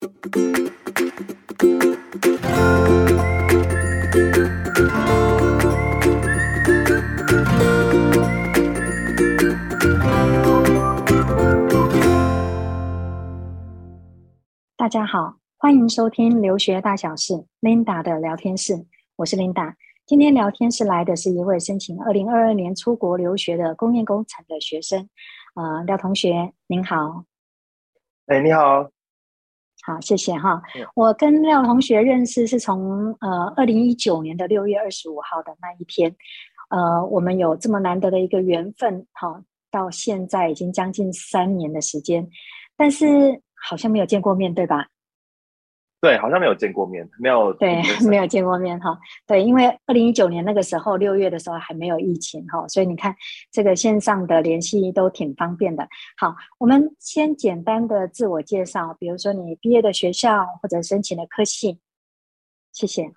大家好，欢迎收听留学大小事 Linda 的聊天室，我是 Linda。今天聊天室来的是一位申请二零二二年出国留学的工业工程的学生，呃，廖同学，您好。哎，你好。好，谢谢哈。我跟廖同学认识是从呃二零一九年的六月二十五号的那一天，呃，我们有这么难得的一个缘分，哈，到现在已经将近三年的时间，但是。好像没有见过面，对吧？对，好像没有见过面，没有对，没有见过面哈。对，因为二零一九年那个时候六月的时候还没有疫情哈，所以你看这个线上的联系都挺方便的。好，我们先简单的自我介绍，比如说你毕业的学校或者申请的科系。谢谢。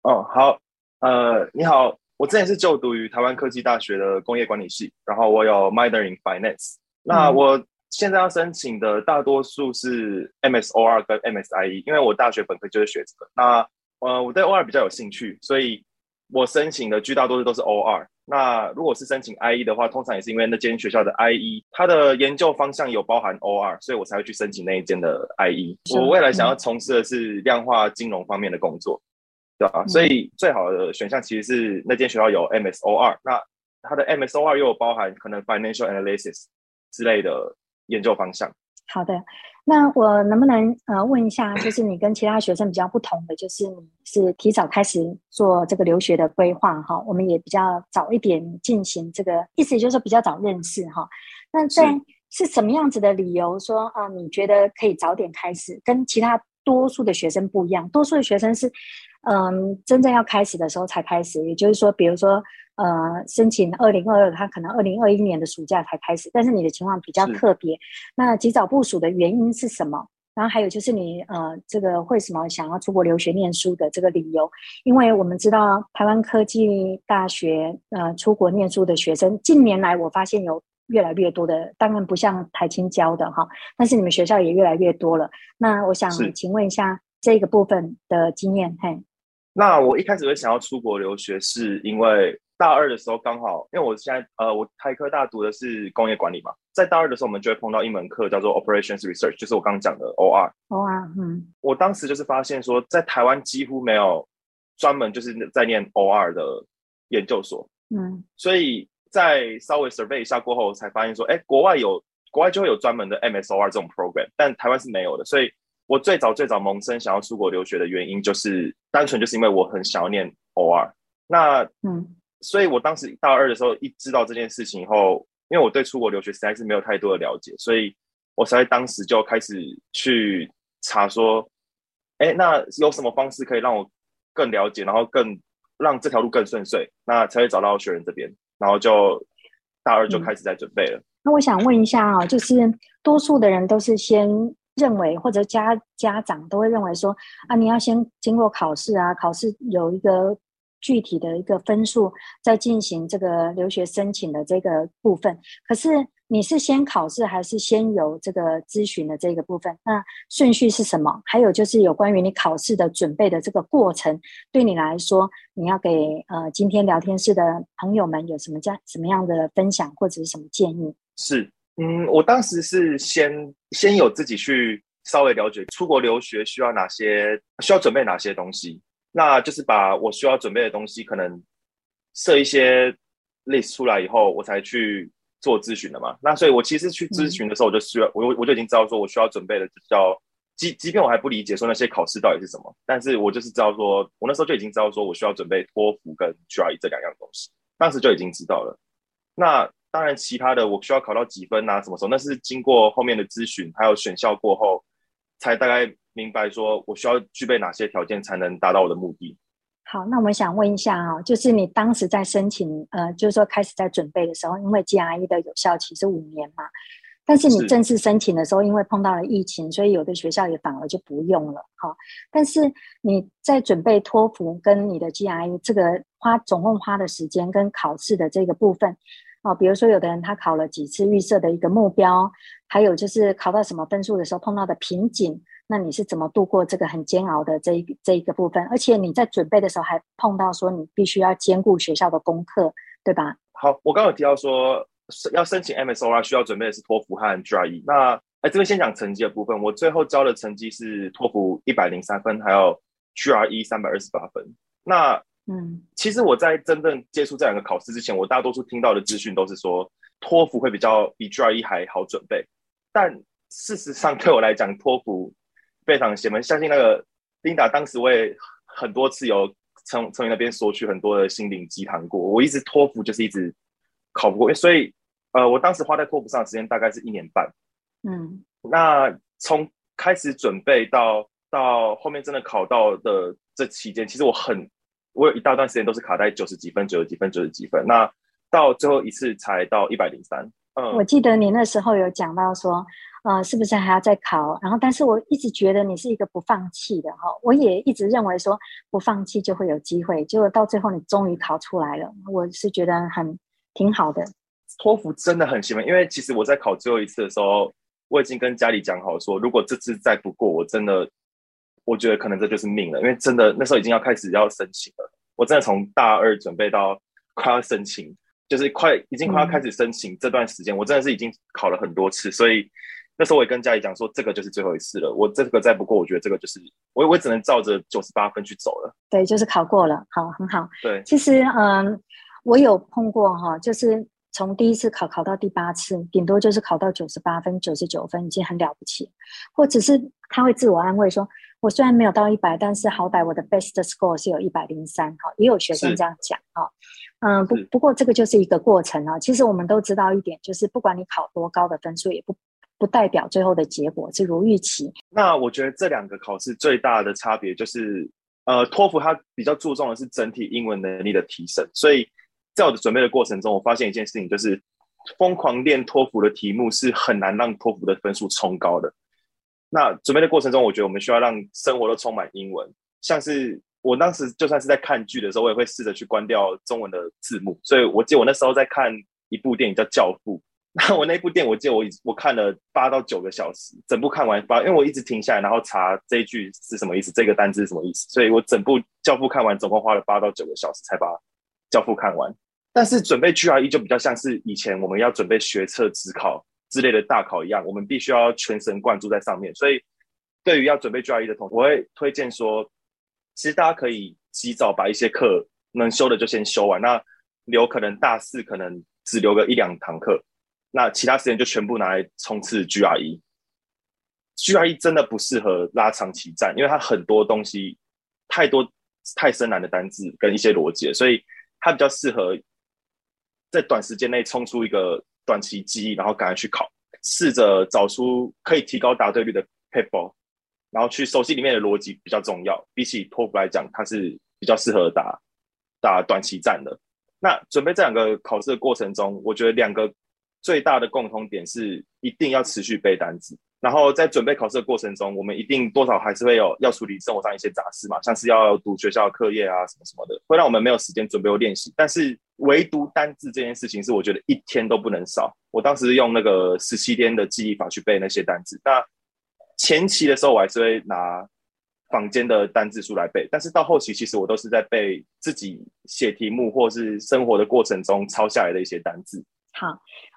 哦，好，呃，你好，我之前是就读于台湾科技大学的工业管理系，然后我有 minor in finance，那我。嗯现在要申请的大多数是 MSOR 跟 MSIE，因为我大学本科就是学这个。那呃，我对 OR 比较有兴趣，所以我申请的绝大多数都是 OR。那如果是申请 IE 的话，通常也是因为那间学校的 IE 它的研究方向有包含 OR，所以我才会去申请那一间的 IE。我未来想要从事的是量化金融方面的工作，对吧？所以最好的选项其实是那间学校有 MSOR，那它的 MSOR 又有包含可能 Financial Analysis 之类的。研究方向。好的，那我能不能呃问一下，就是你跟其他学生比较不同的，就是你是提早开始做这个留学的规划哈，我们也比较早一点进行这个，意思就是说比较早认识哈。那在是什么样子的理由说啊？你觉得可以早点开始，跟其他多数的学生不一样？多数的学生是嗯，真正要开始的时候才开始，也就是说，比如说。呃，申请二零二二，他可能二零二一年的暑假才开始，但是你的情况比较特别。那及早部署的原因是什么？然后还有就是你呃，这个为什么想要出国留学念书的这个理由？因为我们知道台湾科技大学呃出国念书的学生，近年来我发现有越来越多的，当然不像台青教的哈，但是你们学校也越来越多了。那我想请问一下这个部分的经验，嘿。那我一开始会想要出国留学，是因为。大二的时候刚好，因为我现在呃，我台科大读的是工业管理嘛，在大二的时候，我们就会碰到一门课叫做 Operations Research，就是我刚刚讲的 OR。OR，嗯，我当时就是发现说，在台湾几乎没有专门就是在念 OR 的研究所，嗯，所以在稍微 survey 一下过后，才发现说，哎，国外有国外就会有专门的 MSOR 这种 program，但台湾是没有的。所以我最早最早萌生想要出国留学的原因，就是单纯就是因为我很想要念 OR。那，嗯。所以我当时大二的时候，一知道这件事情以后，因为我对出国留学实在是没有太多的了解，所以我才当时就开始去查说，哎，那有什么方式可以让我更了解，然后更让这条路更顺遂，那才会找到学人这边，然后就大二就开始在准备了。嗯，那我想问一下啊，就是多数的人都是先认为，或者家家长都会认为说，啊，你要先经过考试啊，考试有一个。具体的一个分数，再进行这个留学申请的这个部分。可是你是先考试还是先有这个咨询的这个部分？那顺序是什么？还有就是有关于你考试的准备的这个过程，对你来说，你要给呃今天聊天室的朋友们有什么这样什么样的分享或者是什么建议？是，嗯，我当时是先先有自己去稍微了解出国留学需要哪些，需要准备哪些东西。那就是把我需要准备的东西，可能设一些 list 出来以后，我才去做咨询的嘛。那所以，我其实去咨询的时候，我就需要，我我就已经知道说，我需要准备的叫，即即便我还不理解说那些考试到底是什么，但是我就是知道说，我那时候就已经知道说我需要准备托福跟 GRE 这两样东西，当时就已经知道了。那当然，其他的我需要考到几分啊，什么时候，那是经过后面的咨询还有选校过后，才大概。明白，说我需要具备哪些条件才能达到我的目的？好，那我们想问一下啊，就是你当时在申请，呃，就是说开始在准备的时候，因为 GRE 的有效期是五年嘛，但是你正式申请的时候，因为碰到了疫情，所以有的学校也反而就不用了哈。但是你在准备托福跟你的 GRE 这个花总共花的时间跟考试的这个部分。哦，比如说有的人他考了几次预设的一个目标，还有就是考到什么分数的时候碰到的瓶颈，那你是怎么度过这个很煎熬的这一这一个部分？而且你在准备的时候还碰到说你必须要兼顾学校的功课，对吧？好，我刚刚有提到说要申请 MSOR 需要准备的是托福和 GRE。那哎，这边先讲成绩的部分，我最后交的成绩是托福一百零三分，还有 GRE 三百二十八分。那嗯，其实我在真正接触这两个考试之前，我大多数听到的资讯都是说托福会比较比 GRE 还好准备，但事实上对我来讲，托福。非常邪门，相信那个 Linda 当时我也很多次有从从你那边索取很多的心灵鸡汤过。我一直托福就是一直考不过，所以呃，我当时花在托福上的时间大概是一年半。嗯，那从开始准备到到后面真的考到的这期间，其实我很我有一大段时间都是卡在九十几分、九十几分、九十几分。那到最后一次才到一百零三。嗯，我记得你那时候有讲到说。呃，是不是还要再考？然后，但是我一直觉得你是一个不放弃的哈。我也一直认为说不放弃就会有机会，结果到最后你终于考出来了，我是觉得很挺好的。托福真的很喜欢，因为其实我在考最后一次的时候，我已经跟家里讲好说，如果这次再不过，我真的我觉得可能这就是命了，因为真的那时候已经要开始要申请了。我真的从大二准备到快要申请，就是快已经快要开始申请这段时间，嗯、我真的是已经考了很多次，所以。那时候我也跟家里讲说，这个就是最后一次了。我这个再不过，我觉得这个就是我，我只能照着九十八分去走了。对，就是考过了，好，很好。对，其实嗯，我有碰过哈，就是从第一次考考到第八次，顶多就是考到九十八分、九十九分，已经很了不起。或者是他会自我安慰说，我虽然没有到一百，但是好歹我的 best score 是有一百零三。哈，也有学生这样讲哈。嗯，不不过这个就是一个过程啊。其实我们都知道一点，就是不管你考多高的分数，也不。不代表最后的结果是如预期。那我觉得这两个考试最大的差别就是，呃，托福它比较注重的是整体英文能力的提升。所以在我的准备的过程中，我发现一件事情，就是疯狂练托福的题目是很难让托福的分数冲高的。那准备的过程中，我觉得我们需要让生活都充满英文。像是我当时就算是在看剧的时候，我也会试着去关掉中文的字幕。所以我记得我那时候在看一部电影叫《教父》。那我那部电影，我记得我我看了八到九个小时，整部看完八，因为我一直停下来，然后查这一句是什么意思，这个单字是什么意思，所以我整部《教父》看完，总共花了八到九个小时才把《教父》看完。但是准备 GRE 就比较像是以前我们要准备学测、指考之类的大考一样，我们必须要全神贯注在上面。所以对于要准备 GRE 的同学，我会推荐说，其实大家可以及早把一些课能修的就先修完，那留可能大四可能只留个一两堂课。那其他时间就全部拿来冲刺 GRE。GRE 真的不适合拉长期战，因为它很多东西太多太深难的单字跟一些逻辑，所以它比较适合在短时间内冲出一个短期记忆，然后赶快去考，试着找出可以提高答对率的 paper，然后去熟悉里面的逻辑比较重要。比起托福来讲，它是比较适合打打短期战的。那准备这两个考试的过程中，我觉得两个。最大的共同点是一定要持续背单词，然后在准备考试的过程中，我们一定多少还是会有要处理生活上一些杂事嘛，像是要读学校的课业啊什么什么的，会让我们没有时间准备或练习。但是唯独单字这件事情是我觉得一天都不能少。我当时用那个十七天的记忆法去背那些单字。那前期的时候我还是会拿坊间的单字书来背，但是到后期其实我都是在背自己写题目或是生活的过程中抄下来的一些单字。好。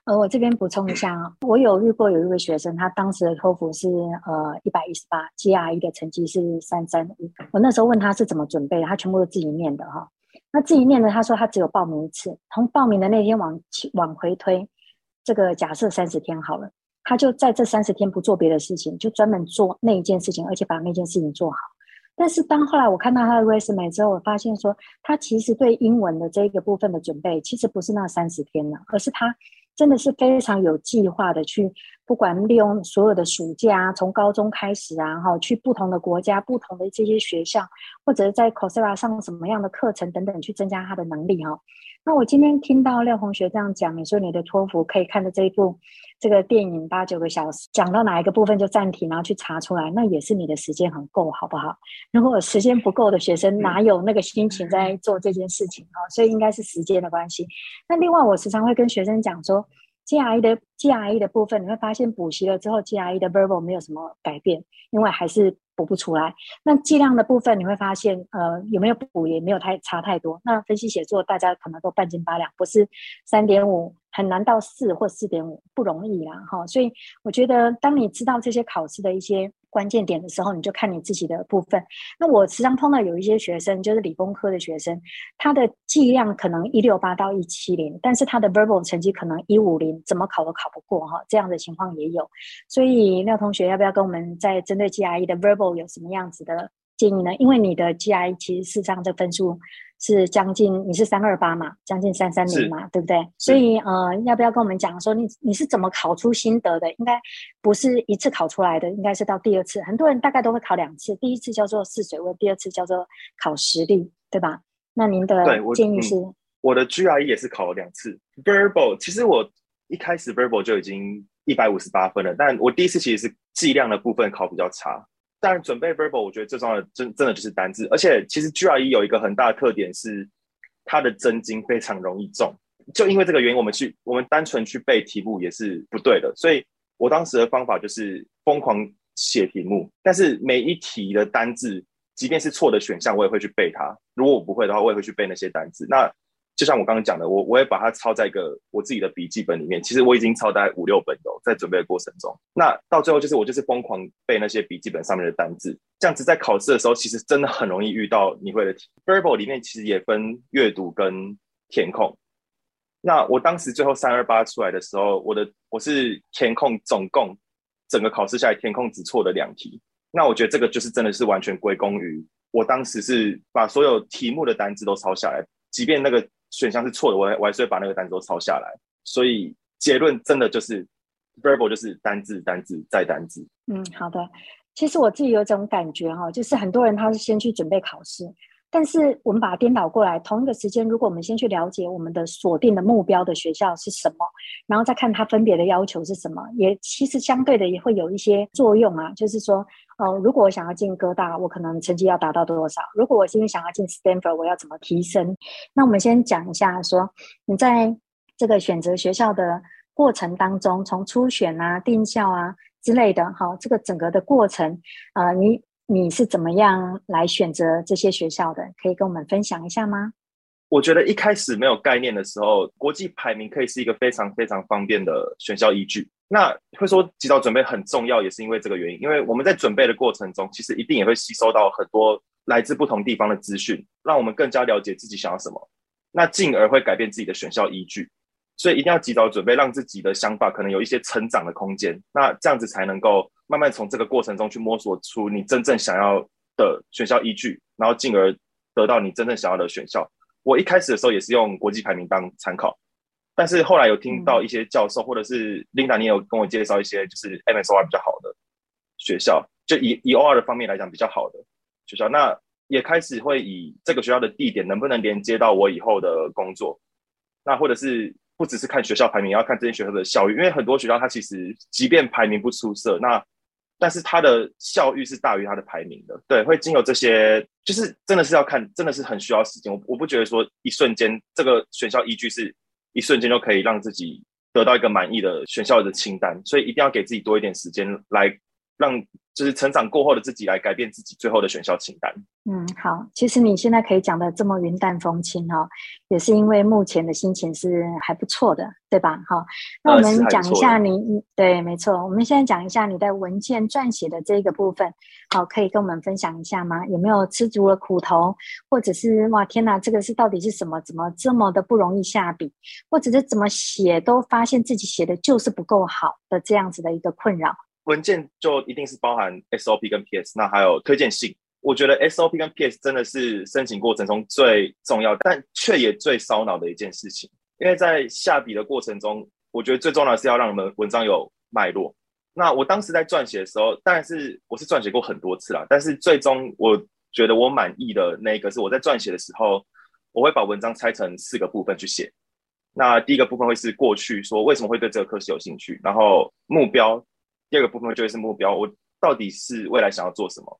呃，我这边补充一下啊，我有遇过有一位学生，他当时的托福是呃一百一十八，GRE 的成绩是三三五。我那时候问他是怎么准备的，他全部都自己念的哈。那自己念的，他说他只有报名一次，从报名的那天往往回推，这个假设三十天好了，他就在这三十天不做别的事情，就专门做那一件事情，而且把那件事情做好。但是当后来我看到他的 resume 之后，我发现说他其实对英文的这个部分的准备，其实不是那三十天了，而是他。真的是非常有计划的去，不管利用所有的暑假，从高中开始啊，哈，去不同的国家、不同的这些学校，或者在 c o s e r a 上什么样的课程等等，去增加他的能力哈。那我今天听到廖同学这样讲，你说你的托福可以看的这一部这个电影八九个小时，讲到哪一个部分就暂停，然后去查出来，那也是你的时间很够，好不好？如果时间不够的学生，哪有那个心情在做这件事情啊？所以应该是时间的关系。那另外，我时常会跟学生讲说，GRE 的 GRE 的部分，你会发现补习了之后，GRE 的 Verbal 没有什么改变，因为还是补不出来。那剂量的部分，你会发现，呃，有没有补也没有太差太多。那分析写作，大家可能都半斤八两，不是三点五很难到四或四点五，不容易啦，哈。所以我觉得，当你知道这些考试的一些。关键点的时候，你就看你自己的部分。那我时常碰到有一些学生，就是理工科的学生，他的计量可能一六八到一七零，但是他的 verbal 成绩可能一五零，怎么考都考不过哈。这样的情况也有。所以廖同学要不要跟我们在针对 GRE 的 verbal 有什么样子的建议呢？因为你的 GRE 其实事实上这分数。是将近，你是三二八嘛，将近三三零嘛，对不对？所以呃，要不要跟我们讲说你你是怎么考出心得的？应该不是一次考出来的，应该是到第二次。很多人大概都会考两次，第一次叫做试水温，第二次叫做考实力，对吧？那您的建议是？我，嗯、我的 GRE 也是考了两次，Verbal。其实我一开始 Verbal 就已经一百五十八分了，但我第一次其实是计量的部分考比较差。但准备 verbal，我觉得最重要的真真的就是单字，而且其实 GRE 有一个很大的特点是，它的真经非常容易中。就因为这个原因，我们去我们单纯去背题目也是不对的。所以我当时的方法就是疯狂写题目，但是每一题的单字，即便是错的选项，我也会去背它。如果我不会的话，我也会去背那些单字。那就像我刚刚讲的，我我也把它抄在一个我自己的笔记本里面。其实我已经抄大概五六本了，在准备的过程中。那到最后就是我就是疯狂背那些笔记本上面的单字，这样子在考试的时候，其实真的很容易遇到你会的题。Verbal 里面其实也分阅读跟填空。那我当时最后三二八出来的时候，我的我是填空总共整个考试下来填空只错了两题。那我觉得这个就是真的是完全归功于我当时是把所有题目的单字都抄下来，即便那个。选项是错的，我还我还是会把那个单词都抄下来。所以结论真的就是 verbal 就是单字单字再单字。嗯，好的。其实我自己有种感觉哈，就是很多人他是先去准备考试，但是我们把它颠倒过来，同一个时间，如果我们先去了解我们的锁定的目标的学校是什么，然后再看它分别的要求是什么，也其实相对的也会有一些作用啊，就是说。哦，如果我想要进哥大，我可能成绩要达到多少？如果我今天想要进 Stanford，我要怎么提升？那我们先讲一下说，说你在这个选择学校的过程当中，从初选啊、定校啊之类的，哈，这个整个的过程，呃，你你是怎么样来选择这些学校的？可以跟我们分享一下吗？我觉得一开始没有概念的时候，国际排名可以是一个非常非常方便的选校依据。那会说及早准备很重要，也是因为这个原因。因为我们在准备的过程中，其实一定也会吸收到很多来自不同地方的资讯，让我们更加了解自己想要什么，那进而会改变自己的选校依据。所以一定要及早准备，让自己的想法可能有一些成长的空间。那这样子才能够慢慢从这个过程中去摸索出你真正想要的选校依据，然后进而得到你真正想要的选校。我一开始的时候也是用国际排名当参考。但是后来有听到一些教授，或者是 Linda，你有跟我介绍一些就是 MSOR 比较好的学校，就以以 OR 的方面来讲比较好的学校，那也开始会以这个学校的地点能不能连接到我以后的工作，那或者是不只是看学校排名，也要看这些学校的校誉，因为很多学校它其实即便排名不出色，那但是它的校誉是大于它的排名的，对，会经由这些，就是真的是要看，真的是很需要时间，我我不觉得说一瞬间这个选校依据是。一瞬间就可以让自己得到一个满意的选校的清单，所以一定要给自己多一点时间来让。就是成长过后的自己来改变自己最后的选校清单。嗯，好，其实你现在可以讲的这么云淡风轻哦，也是因为目前的心情是还不错的，对吧？好，那我们讲一下你，呃、对，没错，我们现在讲一下你在文件撰写的这个部分，好，可以跟我们分享一下吗？有没有吃足了苦头，或者是哇，天哪，这个是到底是什么？怎么这么的不容易下笔，或者是怎么写都发现自己写的就是不够好的这样子的一个困扰？文件就一定是包含 SOP 跟 PS，那还有推荐信。我觉得 SOP 跟 PS 真的是申请过程中最重要，但却也最烧脑的一件事情。因为在下笔的过程中，我觉得最重要的是要让我们文章有脉络。那我当时在撰写的时候，当然是我是撰写过很多次啦，但是最终我觉得我满意的那个是我在撰写的时候，我会把文章拆成四个部分去写。那第一个部分会是过去说为什么会对这个科系有兴趣，然后目标。第二个部分就会是目标，我到底是未来想要做什么？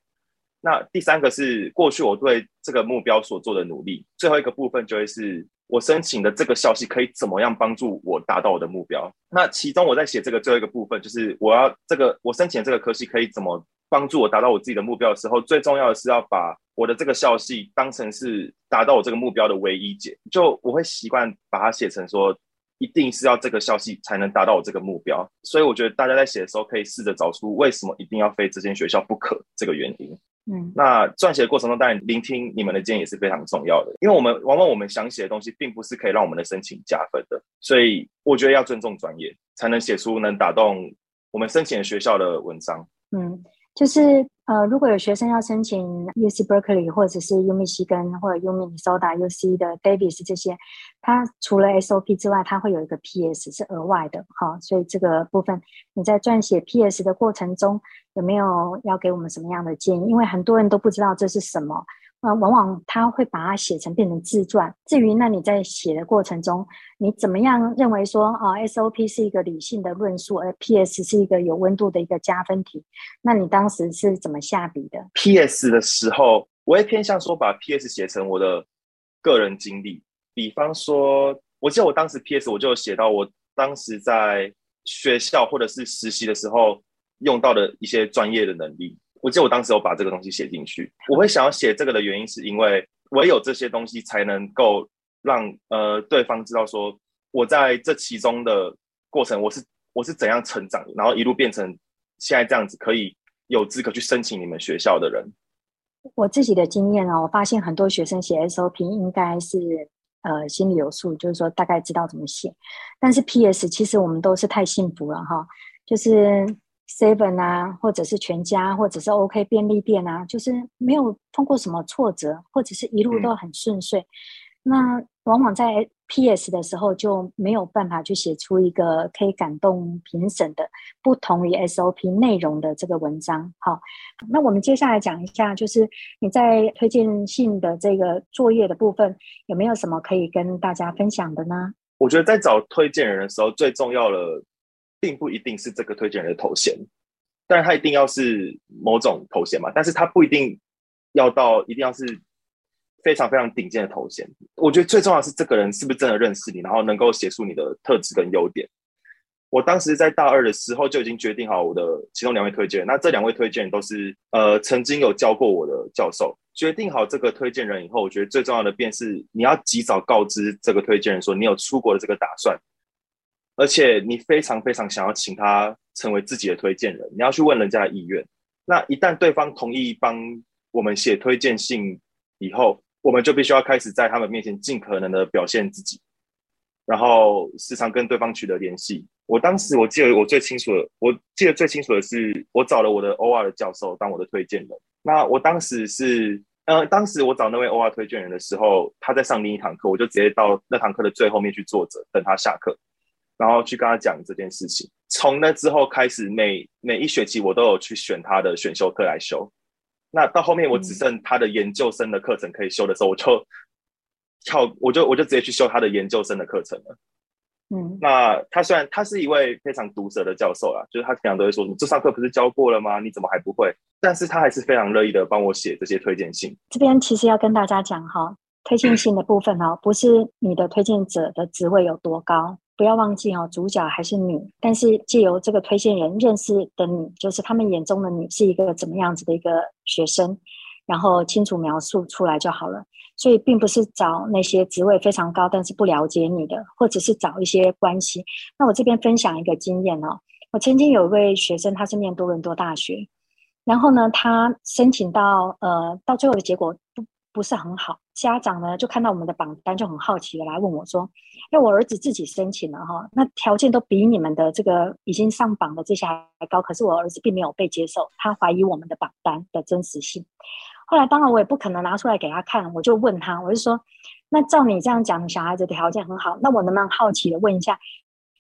那第三个是过去我对这个目标所做的努力，最后一个部分就会是我申请的这个校系可以怎么样帮助我达到我的目标。那其中我在写这个最后一个部分，就是我要这个我申请这个科系可以怎么帮助我达到我自己的目标的时候，最重要的是要把我的这个校系当成是达到我这个目标的唯一解。就我会习惯把它写成说，一定是要这个校系才能达到我这个目标。所以我觉得大家在写的时候可以试着找出为什么一定要非这间学校不可这个原因。嗯，那撰写的过程中，当然聆听你们的建议也是非常重要的，因为我们往往我们想写的东西，并不是可以让我们的申请加分的，所以我觉得要尊重专业，才能写出能打动我们申请的学校的文章。嗯。就是呃，如果有学生要申请 UC Berkeley 或者是 U 密西根或者 U Minnesota UC 的 Davis 这些，它除了 SOP 之外，它会有一个 PS 是额外的哈。所以这个部分你在撰写 PS 的过程中，有没有要给我们什么样的建议？因为很多人都不知道这是什么。呃，往往他会把它写成变成自传。至于那你在写的过程中，你怎么样认为说啊，SOP 是一个理性的论述，而 PS 是一个有温度的一个加分题？那你当时是怎么下笔的？PS 的时候，我会偏向说把 PS 写成我的个人经历。比方说，我记得我当时 PS 我就写到我当时在学校或者是实习的时候用到的一些专业的能力。我记得我当时有把这个东西写进去。我会想要写这个的原因，是因为唯有这些东西才能够让呃对方知道说，我在这其中的过程，我是我是怎样成长，然后一路变成现在这样子，可以有资格去申请你们学校的人。我自己的经验啊，我发现很多学生写 SOP 应该是呃心里有数，就是说大概知道怎么写。但是 PS 其实我们都是太幸福了哈，就是。Seven 啊，或者是全家，或者是 OK 便利店啊，就是没有通过什么挫折，或者是一路都很顺遂。嗯、那往往在 PS 的时候就没有办法去写出一个可以感动评审的不同于 SOP 内容的这个文章。好，那我们接下来讲一下，就是你在推荐信的这个作业的部分，有没有什么可以跟大家分享的呢？我觉得在找推荐人的时候，最重要的。并不一定是这个推荐人的头衔，但是他一定要是某种头衔嘛。但是他不一定要到，一定要是非常非常顶尖的头衔。我觉得最重要是这个人是不是真的认识你，然后能够写出你的特质跟优点。我当时在大二的时候就已经决定好我的其中两位推荐人，那这两位推荐人都是呃曾经有教过我的教授。决定好这个推荐人以后，我觉得最重要的便是你要及早告知这个推荐人说你有出国的这个打算。而且你非常非常想要请他成为自己的推荐人，你要去问人家的意愿。那一旦对方同意帮我们写推荐信以后，我们就必须要开始在他们面前尽可能的表现自己，然后时常跟对方取得联系。我当时我记得我最清楚的，我记得最清楚的是，我找了我的 OR 的教授当我的推荐人。那我当时是，呃，当时我找那位 OR 推荐人的时候，他在上另一堂课，我就直接到那堂课的最后面去坐着等他下课。然后去跟他讲这件事情。从那之后开始，每每一学期我都有去选他的选修课来修。那到后面我只剩他的研究生的课程可以修的时候，我就跳，我就我就直接去修他的研究生的课程了。嗯，那他虽然他是一位非常毒舌的教授啦，就是他经常都会说什么：“这上课不是教过了吗？你怎么还不会？”但是他还是非常乐意的帮我写这些推荐信。这边其实要跟大家讲哈，推荐信的部分哦，不是你的推荐者的职位有多高。不要忘记哦，主角还是你。但是借由这个推荐人认识的你，就是他们眼中的你是一个怎么样子的一个学生，然后清楚描述出来就好了。所以并不是找那些职位非常高但是不了解你的，或者是找一些关系。那我这边分享一个经验哦，我曾经有一位学生，他是念多伦多大学，然后呢，他申请到呃，到最后的结果不是很好。家长呢就看到我们的榜单，就很好奇的来问我说：“因为我儿子自己申请了哈，那条件都比你们的这个已经上榜的这些还高，可是我儿子并没有被接受，他怀疑我们的榜单的真实性。后来当然我也不可能拿出来给他看，我就问他，我就说：那照你这样讲，小孩子条件很好，那我能不能好奇的问一下，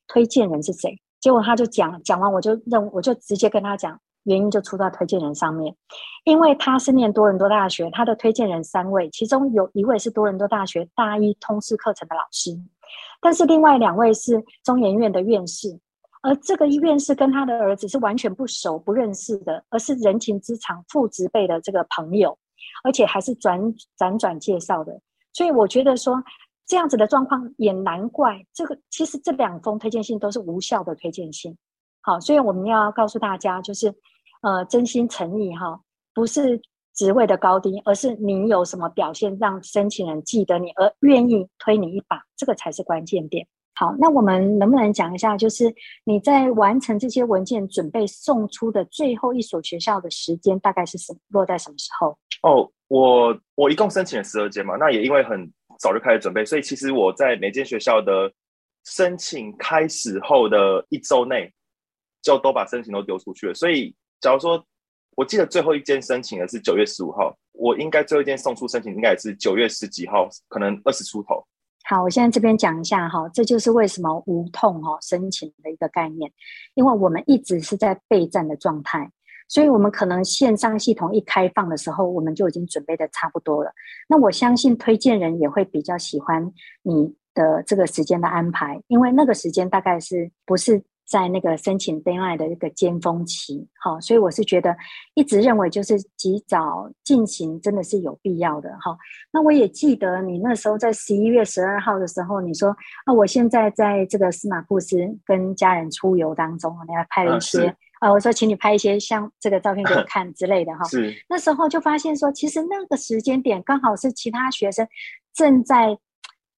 推荐人是谁？结果他就讲，讲完我就认，我就直接跟他讲。”原因就出在推荐人上面，因为他是念多伦多大学，他的推荐人三位，其中有一位是多伦多大学大一通识课程的老师，但是另外两位是中研院的院士，而这个院士跟他的儿子是完全不熟、不认识的，而是人情之长、父执辈的这个朋友，而且还是转辗转介绍的。所以我觉得说这样子的状况也难怪，这个其实这两封推荐信都是无效的推荐信。好，所以我们要告诉大家，就是呃，真心诚意哈，不是职位的高低，而是你有什么表现让申请人记得你，而愿意推你一把，这个才是关键点。好，那我们能不能讲一下，就是你在完成这些文件准备送出的最后一所学校的时间大概是什？落在什么时候？哦，我我一共申请了十二间嘛，那也因为很早就开始准备，所以其实我在每间学校的申请开始后的一周内，就都把申请都丢出去了。所以假如说我记得最后一间申请的是九月十五号，我应该最后一间送出申请应该也是九月十几号，可能二十出头。好，我现在这边讲一下哈，这就是为什么无痛哈申请的一个概念，因为我们一直是在备战的状态，所以我们可能线上系统一开放的时候，我们就已经准备的差不多了。那我相信推荐人也会比较喜欢你的这个时间的安排，因为那个时间大概是不是。在那个申请 deadline 的一个尖峰期，好，所以我是觉得一直认为就是及早进行真的是有必要的哈。那我也记得你那时候在十一月十二号的时候，你说啊，我现在在这个司马库斯跟家人出游当中，你还拍了一些啊，我说请你拍一些像这个照片给我 看之类的哈。是，那时候就发现说，其实那个时间点刚好是其他学生正在。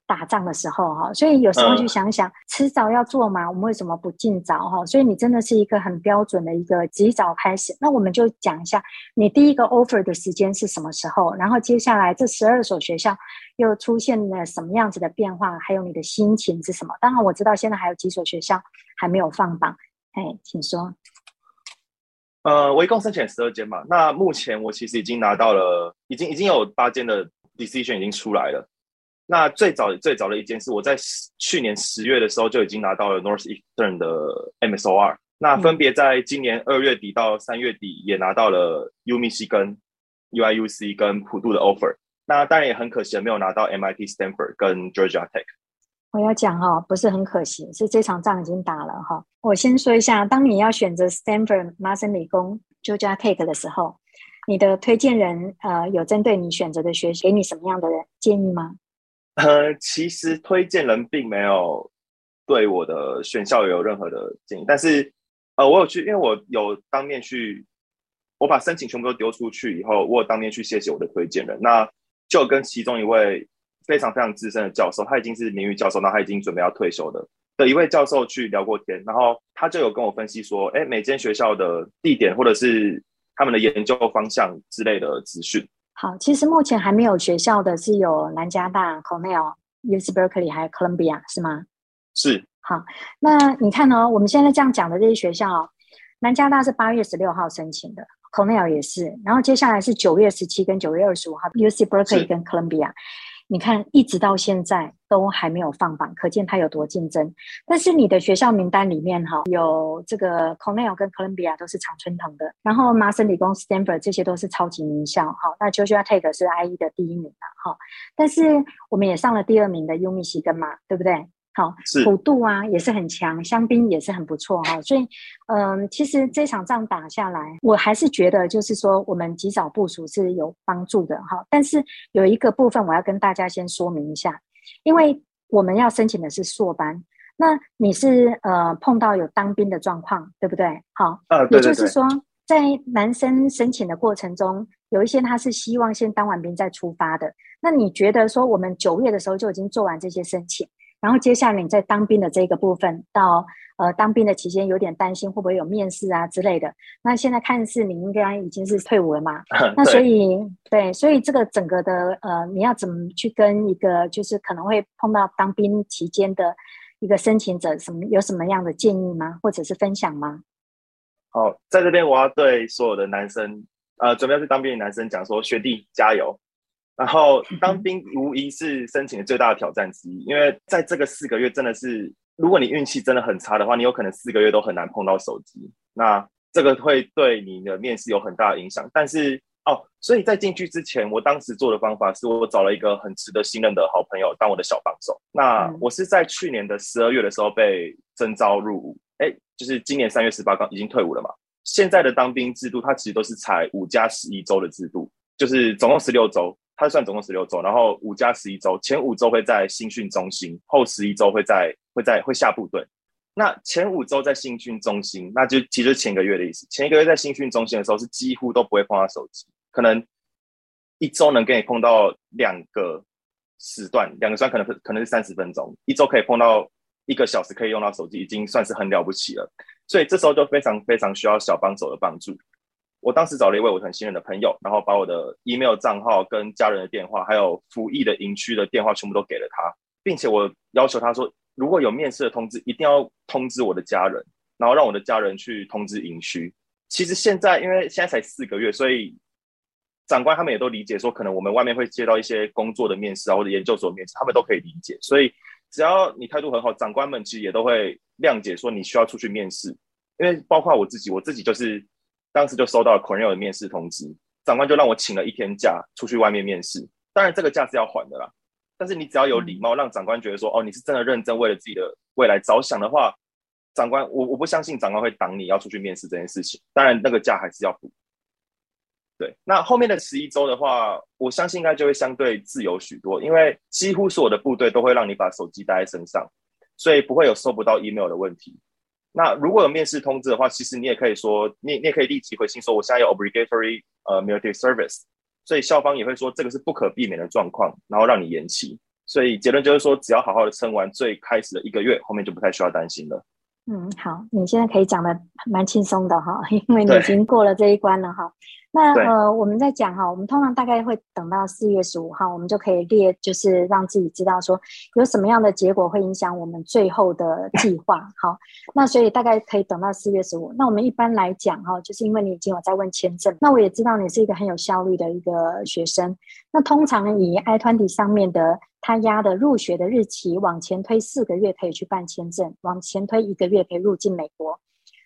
打仗的时候哈，所以有时候去想想，迟早要做嘛，我们为什么不尽早哈？所以你真的是一个很标准的一个及早开始。那我们就讲一下，你第一个 offer 的时间是什么时候？然后接下来这十二所学校又出现了什么样子的变化？还有你的心情是什么？当然我知道现在还有几所学校还没有放榜，哎，请说。呃，我一共申请十二间嘛，那目前我其实已经拿到了，已经已经有八间的 decision 已经出来了。那最早最早的一件事，我在去年十月的时候就已经拿到了 Northeastern 的 MSOR。那分别在今年二月底到三月底也拿到了 U 密西跟、UIUC 跟普渡的 offer。那当然也很可惜没有拿到 MIT Stanford 跟 Georgia Tech。我要讲哈，不是很可惜，是这场仗已经打了哈。我先说一下，当你要选择 Stanford、麻省理工、Georgia Tech 的时候，你的推荐人呃有针对你选择的学习给你什么样的建议吗？呃，其实推荐人并没有对我的选校有任何的建议，但是呃，我有去，因为我有当面去，我把申请全部都丢出去以后，我有当面去谢谢我的推荐人，那就跟其中一位非常非常资深的教授，他已经是名誉教授，那他已经准备要退休的的一位教授去聊过天，然后他就有跟我分析说，哎，每间学校的地点或者是他们的研究方向之类的资讯。好，其实目前还没有学校的是有南加大、Cornell、UC Berkeley 还有 Columbia 是吗？是。好，那你看呢、哦？我们现在这样讲的这些学校，南加大是八月十六号申请的，Cornell 也是，然后接下来是九月十七跟九月二十五号，UC Berkeley 跟 Columbia。你看，一直到现在都还没有放榜，可见它有多竞争。但是你的学校名单里面，哈，有这个 Cornell 跟 Columbia 都是常春藤的，然后麻省理工、Stanford 这些都是超级名校，哈。那 Georgia Tech 是 IE 的第一名了，哈。但是我们也上了第二名的 U 密西根嘛，对不对？好，普渡啊也是很强，香槟也是很不错哈，所以，嗯，其实这场仗打下来，我还是觉得就是说我们及早部署是有帮助的哈。但是有一个部分我要跟大家先说明一下，因为我们要申请的是硕班，那你是呃碰到有当兵的状况，对不对？好，呃，对对对，也就是说在男生申请的过程中，有一些他是希望先当完兵再出发的。那你觉得说我们九月的时候就已经做完这些申请？然后接下来你在当兵的这个部分，到呃当兵的期间有点担心会不会有面试啊之类的。那现在看似你应该已经是退伍了嘛？那所以对，所以这个整个的呃你要怎么去跟一个就是可能会碰到当兵期间的一个申请者什么有什么样的建议吗？或者是分享吗？好，在这边我要对所有的男生呃准备要去当兵的男生讲说，学弟加油。然后当兵无疑是申请的最大的挑战之一，因为在这个四个月真的是，如果你运气真的很差的话，你有可能四个月都很难碰到手机。那这个会对你的面试有很大的影响。但是哦，所以在进去之前，我当时做的方法是我找了一个很值得信任的好朋友当我的小帮手。那我是在去年的十二月的时候被征召入伍，哎，就是今年三月十八刚已经退伍了嘛。现在的当兵制度，它其实都是采五加十一周的制度，就是总共十六周，它算总共十六周，然后五加十一周，前五周会在新训中心，后十一周会在会在会下部队。那前五周在新训中心，那就其实前一个月的意思。前一个月在新训中心的时候，是几乎都不会碰到手机，可能一周能给你碰到两个时段，两个时段可能可能是三十分钟，一周可以碰到一个小时可以用到手机，已经算是很了不起了。所以这时候就非常非常需要小帮手的帮助。我当时找了一位我很信任的朋友，然后把我的 email 账号、跟家人的电话，还有服役的营区的电话全部都给了他，并且我要求他说，如果有面试的通知，一定要通知我的家人，然后让我的家人去通知营区。其实现在因为现在才四个月，所以长官他们也都理解说，可能我们外面会接到一些工作的面试啊，或者研究所面试，他们都可以理解。所以只要你态度很好，长官们其实也都会。谅解说你需要出去面试，因为包括我自己，我自己就是当时就收到了 Cornell 的面试通知，长官就让我请了一天假出去外面面试。当然这个假是要还的啦，但是你只要有礼貌，让长官觉得说哦，你是真的认真为了自己的未来着想的话，长官我我不相信长官会挡你要出去面试这件事情。当然那个假还是要补。对，那后面的十一周的话，我相信应该就会相对自由许多，因为几乎所有的部队都会让你把手机带在身上。所以不会有收不到 email 的问题。那如果有面试通知的话，其实你也可以说，你你也可以立即回信说，我现在有 obligatory 呃 military service。所以校方也会说这个是不可避免的状况，然后让你延期。所以结论就是说，只要好好的撑完最开始的一个月，后面就不太需要担心了。嗯，好，你现在可以讲的蛮轻松的哈，因为你已经过了这一关了哈。那呃，我们在讲哈，我们通常大概会等到四月十五号，我们就可以列，就是让自己知道说有什么样的结果会影响我们最后的计划。好，那所以大概可以等到四月十五。那我们一般来讲哈，就是因为你已经有在问签证，那我也知道你是一个很有效率的一个学生。那通常以 I-20 上面的他压的入学的日期往前推四个月可以去办签证，往前推一个月可以入境美国。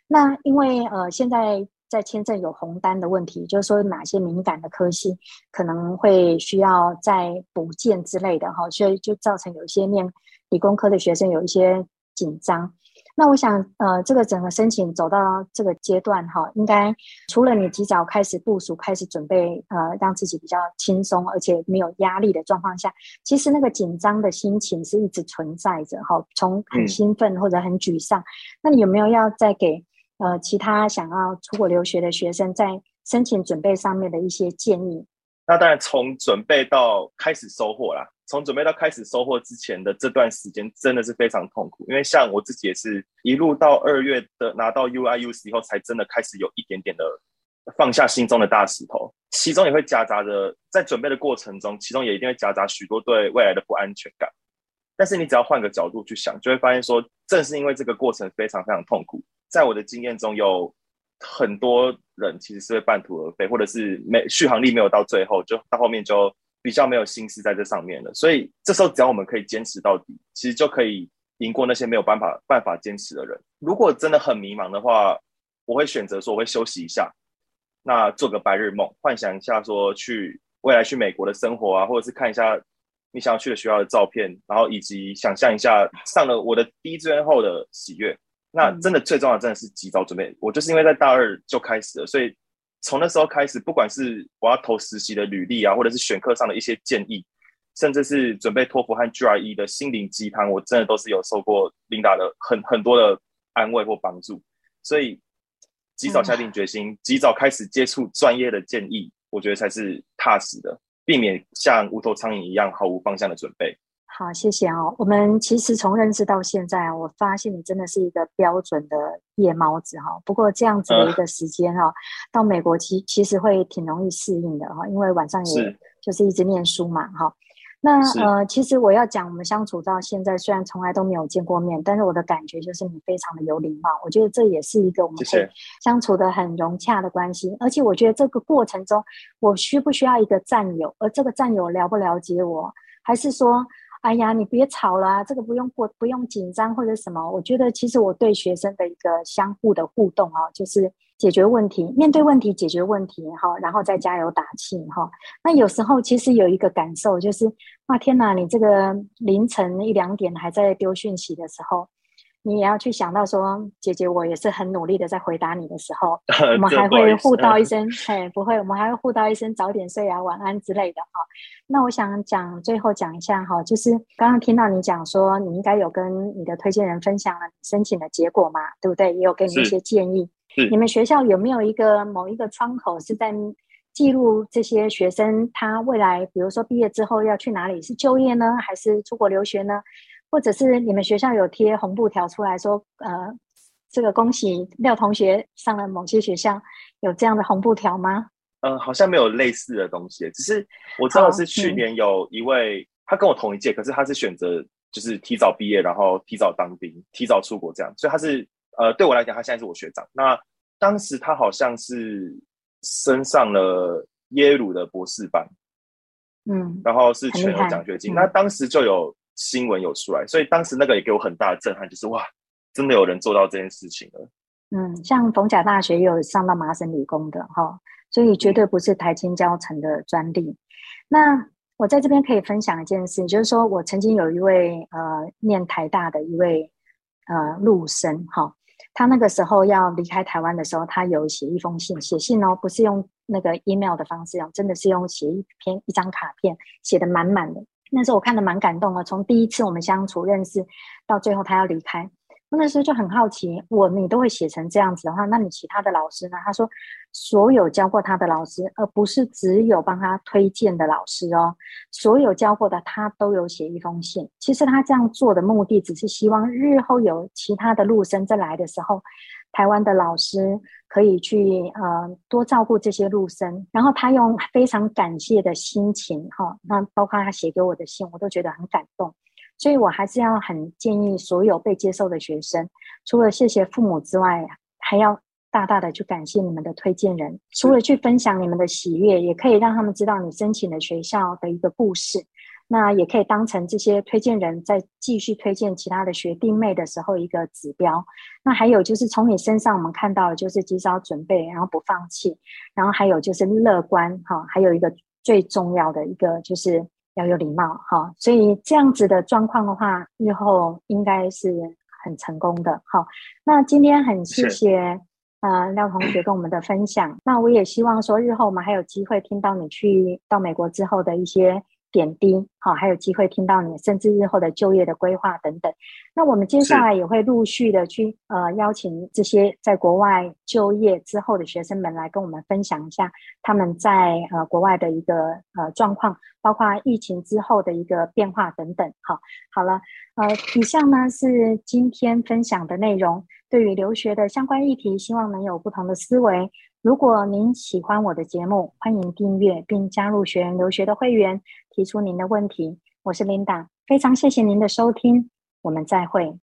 那因为呃现在。在签证有红单的问题，就是说哪些敏感的科系可能会需要再补件之类的哈，所以就造成有一些念理工科的学生有一些紧张。那我想，呃，这个整个申请走到这个阶段哈，应该除了你及早开始部署、开始准备，呃，让自己比较轻松而且没有压力的状况下，其实那个紧张的心情是一直存在着哈，从很兴奋或者很沮丧。那你有没有要再给？呃，其他想要出国留学的学生在申请准备上面的一些建议。那当然，从准备到开始收获啦，从准备到开始收获之前的这段时间，真的是非常痛苦。因为像我自己也是一路到二月的拿到 UIUC 以后，才真的开始有一点点的放下心中的大石头。其中也会夹杂着在准备的过程中，其中也一定会夹杂许多对未来的不安全感。但是你只要换个角度去想，就会发现说，正是因为这个过程非常非常痛苦。在我的经验中，有很多人其实是会半途而废，或者是没续航力没有到最后，就到后面就比较没有心思在这上面了。所以这时候，只要我们可以坚持到底，其实就可以赢过那些没有办法办法坚持的人。如果真的很迷茫的话，我会选择说我会休息一下，那做个白日梦，幻想一下说去未来去美国的生活啊，或者是看一下你想要去的学校的照片，然后以及想象一下上了我的第一志愿后的喜悦。那真的最重要的真的是及早准备。我就是因为在大二就开始了，所以从那时候开始，不管是我要投实习的履历啊，或者是选课上的一些建议，甚至是准备托福和 GRE 的心灵鸡汤，我真的都是有受过 Linda 的很很多的安慰或帮助。所以及早下定决心，及早开始接触专业的建议，我觉得才是踏实的，避免像无头苍蝇一样毫无方向的准备。好，谢谢哦。我们其实从认识到现在，我发现你真的是一个标准的夜猫子哈。不过这样子的一个时间哈，到美国其其实会挺容易适应的哈，因为晚上也就是一直念书嘛哈。那呃，其实我要讲，我们相处到现在，虽然从来都没有见过面，但是我的感觉就是你非常的有礼貌。我觉得这也是一个我们可以相处的很融洽的关系。而且我觉得这个过程中，我需不需要一个战友？而这个战友了不了解我，还是说？哎呀，你别吵了，这个不用过，不用紧张或者什么。我觉得其实我对学生的一个相互的互动啊，就是解决问题，面对问题解决问题哈，然后再加油打气哈。那有时候其实有一个感受就是，哇天哪，你这个凌晨一两点还在丢讯息的时候，你也要去想到说，姐姐我也是很努力的在回答你的时候，我们还会互道一声，嘿，不会，我们还会互道一声早点睡啊，晚安之类的哈。那我想讲最后讲一下哈，就是刚刚听到你讲说，你应该有跟你的推荐人分享了申请的结果嘛，对不对？也有给你一些建议。你们学校有没有一个某一个窗口是在记录这些学生他未来，比如说毕业之后要去哪里，是就业呢，还是出国留学呢？或者是你们学校有贴红布条出来说，呃，这个恭喜廖同学上了某些学校，有这样的红布条吗？嗯、呃，好像没有类似的东西，只是我知道是去年有一位，嗯、他跟我同一届，可是他是选择就是提早毕业，然后提早当兵，提早出国这样，所以他是呃，对我来讲，他现在是我学长。那当时他好像是升上了耶鲁的博士班，嗯，然后是全额奖学金。那当时就有。新闻有出来，所以当时那个也给我很大的震撼，就是哇，真的有人做到这件事情了。嗯，像逢甲大学也有上到麻省理工的哈，所以绝对不是台清交成的专利。那我在这边可以分享一件事，就是说我曾经有一位呃念台大的一位呃陆生哈，他那个时候要离开台湾的时候，他有写一封信，写信哦，不是用那个 email 的方式哦，真的是用写一篇一张卡片，写得满满的。那时候我看得蛮感动的，从第一次我们相处认识到最后他要离开，我那时候就很好奇，我你都会写成这样子的话，那你其他的老师呢？他说，所有教过他的老师，而不是只有帮他推荐的老师哦，所有教过的他都有写一封信。其实他这样做的目的，只是希望日后有其他的陆生再来的时候。台湾的老师可以去呃多照顾这些陆生，然后他用非常感谢的心情哈、哦，那包括他写给我的信，我都觉得很感动。所以我还是要很建议所有被接受的学生，除了谢谢父母之外，还要大大的去感谢你们的推荐人，除了去分享你们的喜悦，也可以让他们知道你申请的学校的一个故事。那也可以当成这些推荐人在继续推荐其他的学弟妹的时候一个指标。那还有就是从你身上我们看到的就是及早准备，然后不放弃，然后还有就是乐观哈，还有一个最重要的一个就是要有礼貌哈。所以这样子的状况的话，日后应该是很成功的哈。那今天很谢谢呃廖同学跟我们的分享。那我也希望说日后我们还有机会听到你去到美国之后的一些。点滴好，还有机会听到你，甚至日后的就业的规划等等。那我们接下来也会陆续的去呃邀请这些在国外就业之后的学生们来跟我们分享一下他们在呃国外的一个呃状况，包括疫情之后的一个变化等等。好，好了，呃，以上呢是今天分享的内容。对于留学的相关议题，希望能有不同的思维。如果您喜欢我的节目，欢迎订阅并加入学人留学的会员，提出您的问题。我是 Linda，非常谢谢您的收听，我们再会。